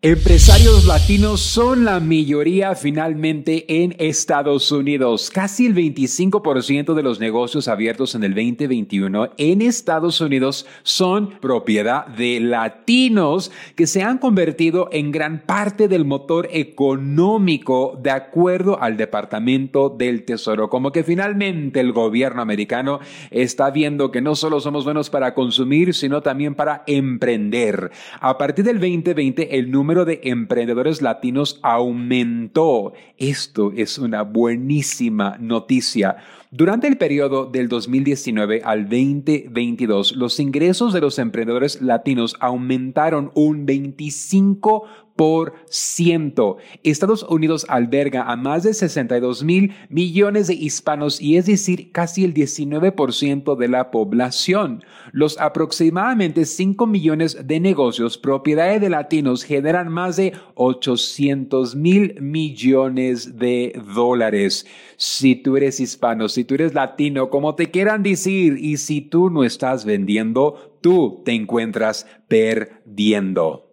Empresarios latinos son la mayoría finalmente en Estados Unidos. Casi el 25% de los negocios abiertos en el 2021 en Estados Unidos son propiedad de latinos que se han convertido en gran parte del motor económico de acuerdo al Departamento del Tesoro. Como que finalmente el gobierno americano está viendo que no solo somos buenos para consumir, sino también para emprender. A partir del 2020, el número número de emprendedores latinos aumentó. Esto es una buenísima noticia. Durante el periodo del 2019 al 2022, los ingresos de los emprendedores latinos aumentaron un 25 por ciento. Estados Unidos alberga a más de 62 mil millones de hispanos y es decir, casi el 19% de la población. Los aproximadamente 5 millones de negocios propiedades de latinos generan más de 800 mil millones de dólares. Si tú eres hispano, si tú eres latino, como te quieran decir, y si tú no estás vendiendo, tú te encuentras perdiendo.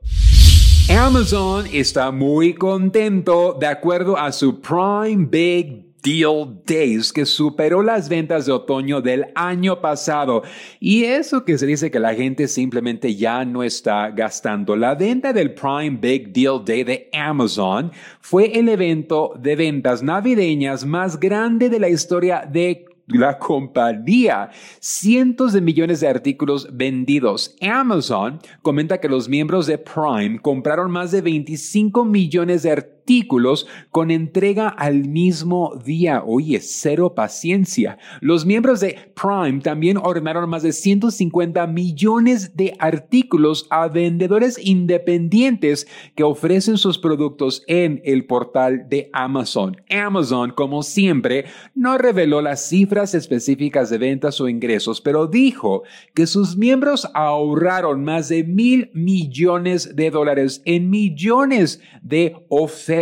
Amazon está muy contento de acuerdo a su Prime Big Deal Days que superó las ventas de otoño del año pasado. Y eso que se dice que la gente simplemente ya no está gastando. La venta del Prime Big Deal Day de Amazon fue el evento de ventas navideñas más grande de la historia de la compañía. Cientos de millones de artículos vendidos. Amazon comenta que los miembros de Prime compraron más de 25 millones de artículos artículos con entrega al mismo día. Oye, cero paciencia. Los miembros de Prime también ordenaron más de 150 millones de artículos a vendedores independientes que ofrecen sus productos en el portal de Amazon. Amazon, como siempre, no reveló las cifras específicas de ventas o ingresos, pero dijo que sus miembros ahorraron más de mil millones de dólares en millones de ofertas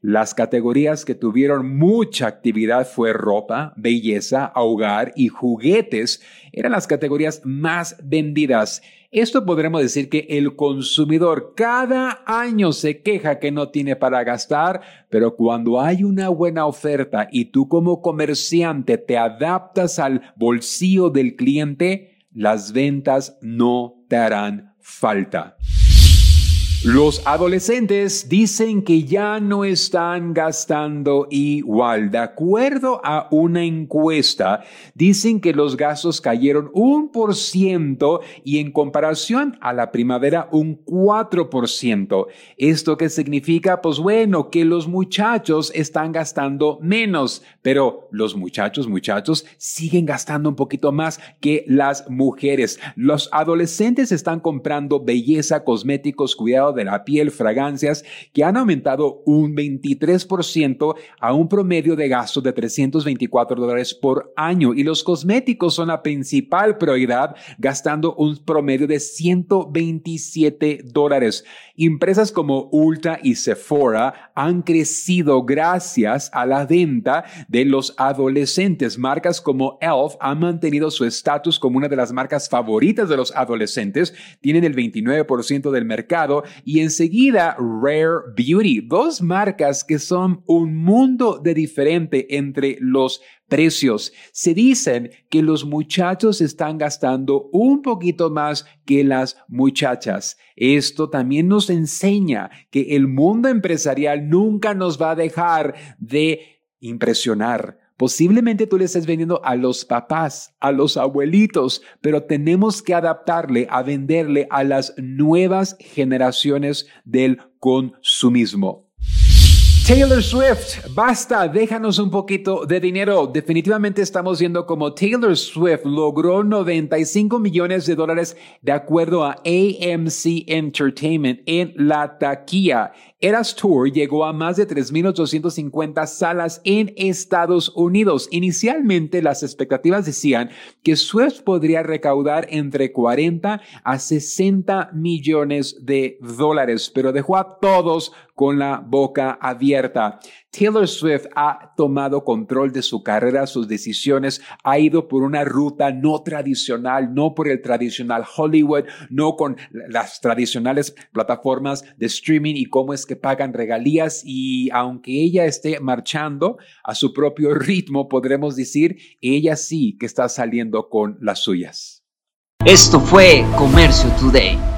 las categorías que tuvieron mucha actividad fue ropa, belleza, hogar y juguetes. Eran las categorías más vendidas. Esto podremos decir que el consumidor cada año se queja que no tiene para gastar, pero cuando hay una buena oferta y tú como comerciante te adaptas al bolsillo del cliente, las ventas no te harán falta. Los adolescentes dicen que ya no están gastando igual. De acuerdo a una encuesta, dicen que los gastos cayeron un por ciento y en comparación a la primavera un 4%. ¿Esto qué significa? Pues bueno, que los muchachos están gastando menos, pero los muchachos, muchachos, siguen gastando un poquito más que las mujeres. Los adolescentes están comprando belleza, cosméticos, cuidado de la piel, fragancias, que han aumentado un 23% a un promedio de gasto de 324 dólares por año. Y los cosméticos son la principal prioridad, gastando un promedio de 127 dólares. Empresas como Ulta y Sephora han crecido gracias a la venta de los adolescentes. Marcas como Elf han mantenido su estatus como una de las marcas favoritas de los adolescentes. Tienen el 29% del mercado y enseguida Rare Beauty, dos marcas que son un mundo de diferente entre los precios. Se dicen que los muchachos están gastando un poquito más que las muchachas. Esto también nos enseña que el mundo empresarial nunca nos va a dejar de impresionar Posiblemente tú le estés vendiendo a los papás, a los abuelitos, pero tenemos que adaptarle a venderle a las nuevas generaciones del consumismo. Taylor Swift, basta, déjanos un poquito de dinero. Definitivamente estamos viendo como Taylor Swift logró 95 millones de dólares de acuerdo a AMC Entertainment en la taquilla. Eras Tour llegó a más de 3.850 salas en Estados Unidos. Inicialmente las expectativas decían que Swift podría recaudar entre 40 a 60 millones de dólares, pero dejó a todos con la boca abierta. Taylor Swift ha tomado control de su carrera, sus decisiones, ha ido por una ruta no tradicional, no por el tradicional Hollywood, no con las tradicionales plataformas de streaming y cómo es que pagan regalías y aunque ella esté marchando a su propio ritmo, podremos decir, ella sí que está saliendo con las suyas. Esto fue Comercio Today.